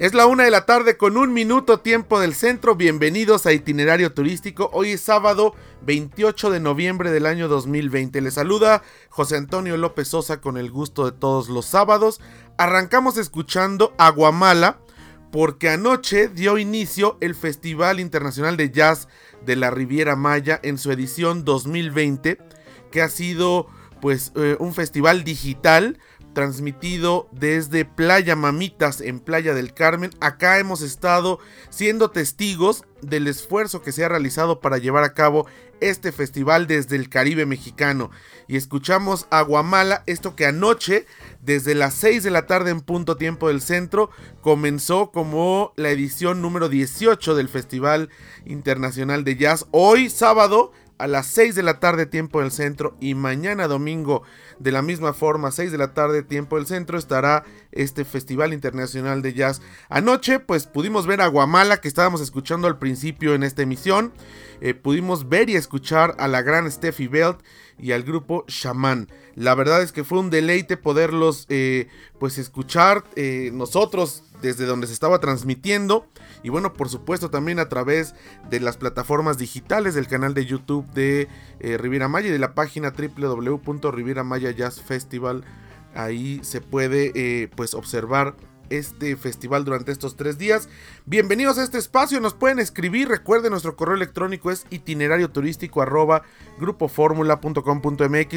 Es la una de la tarde con un minuto tiempo del centro. Bienvenidos a Itinerario Turístico. Hoy es sábado 28 de noviembre del año 2020. Les saluda José Antonio López Sosa con el gusto de todos los sábados. Arrancamos escuchando Aguamala porque anoche dio inicio el Festival Internacional de Jazz de la Riviera Maya en su edición 2020, que ha sido pues eh, un festival digital transmitido desde Playa Mamitas en Playa del Carmen. Acá hemos estado siendo testigos del esfuerzo que se ha realizado para llevar a cabo este festival desde el Caribe mexicano. Y escuchamos a Guamala, esto que anoche, desde las 6 de la tarde en punto tiempo del centro, comenzó como la edición número 18 del Festival Internacional de Jazz. Hoy sábado a las 6 de la tarde tiempo del centro y mañana domingo de la misma forma 6 de la tarde tiempo del centro estará este Festival Internacional de Jazz. Anoche pues pudimos ver a Guamala que estábamos escuchando al principio en esta emisión. Eh, pudimos ver y escuchar a la gran Steffi Belt y al grupo Shaman. La verdad es que fue un deleite poderlos eh, pues escuchar eh, nosotros desde donde se estaba transmitiendo. Y bueno por supuesto también a través de las plataformas digitales del canal de YouTube de eh, Riviera Maya y de la página www.riviera Maya Jazz Festival. Ahí se puede eh, pues observar este festival durante estos tres días. Bienvenidos a este espacio, nos pueden escribir, recuerden nuestro correo electrónico es itinerario turístico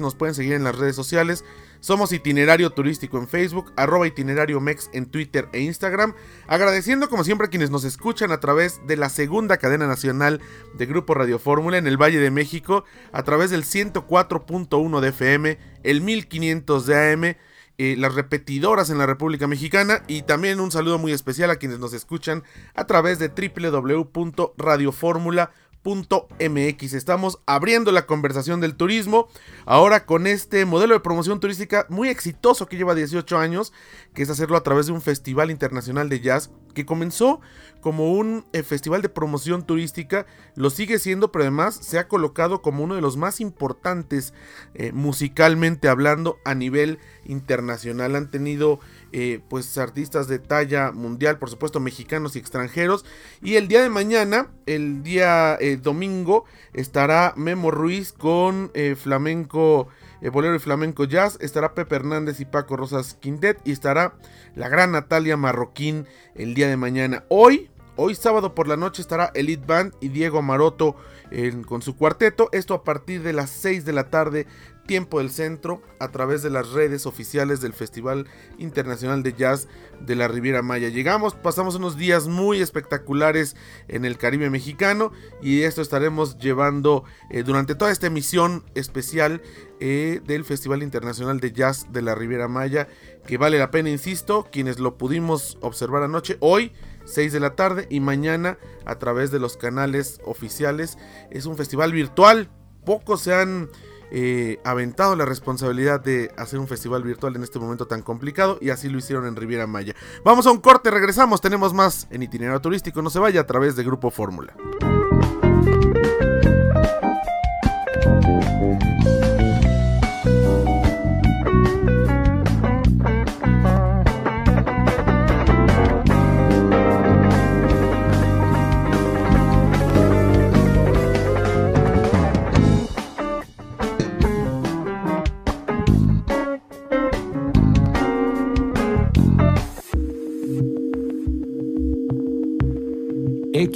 nos pueden seguir en las redes sociales, somos itinerario turístico en Facebook, arroba itinerario mex en Twitter e Instagram, agradeciendo como siempre a quienes nos escuchan a través de la segunda cadena nacional de Grupo Radio Fórmula en el Valle de México, a través del 104.1 de FM, el 1500 de AM, eh, las repetidoras en la República Mexicana y también un saludo muy especial a quienes nos escuchan a través de www.radioformula.mx. Estamos abriendo la conversación del turismo ahora con este modelo de promoción turística muy exitoso que lleva 18 años, que es hacerlo a través de un festival internacional de jazz que comenzó como un eh, festival de promoción turística, lo sigue siendo, pero además se ha colocado como uno de los más importantes eh, musicalmente hablando a nivel internacional. Han tenido eh, pues artistas de talla mundial, por supuesto mexicanos y extranjeros. Y el día de mañana, el día domingo, estará Memo Ruiz con flamenco. Bolero y flamenco jazz, estará Pepe Hernández y Paco Rosas Quintet y estará la gran Natalia Marroquín el día de mañana. Hoy, hoy sábado por la noche estará Elite Band y Diego Maroto con su cuarteto. Esto a partir de las 6 de la tarde, tiempo del centro, a través de las redes oficiales del Festival Internacional de Jazz de la Riviera Maya. Llegamos, pasamos unos días muy espectaculares en el Caribe mexicano y esto estaremos llevando eh, durante toda esta emisión especial eh, del Festival Internacional de Jazz de la Riviera Maya, que vale la pena, insisto, quienes lo pudimos observar anoche, hoy 6 de la tarde y mañana a través de los canales oficiales. Es un festival virtual, pocos se han eh, aventado la responsabilidad de hacer un festival virtual en este momento tan complicado y así lo hicieron en Riviera Maya. Vamos a un corte, regresamos, tenemos más en itinerario turístico, no se vaya a través de Grupo Fórmula.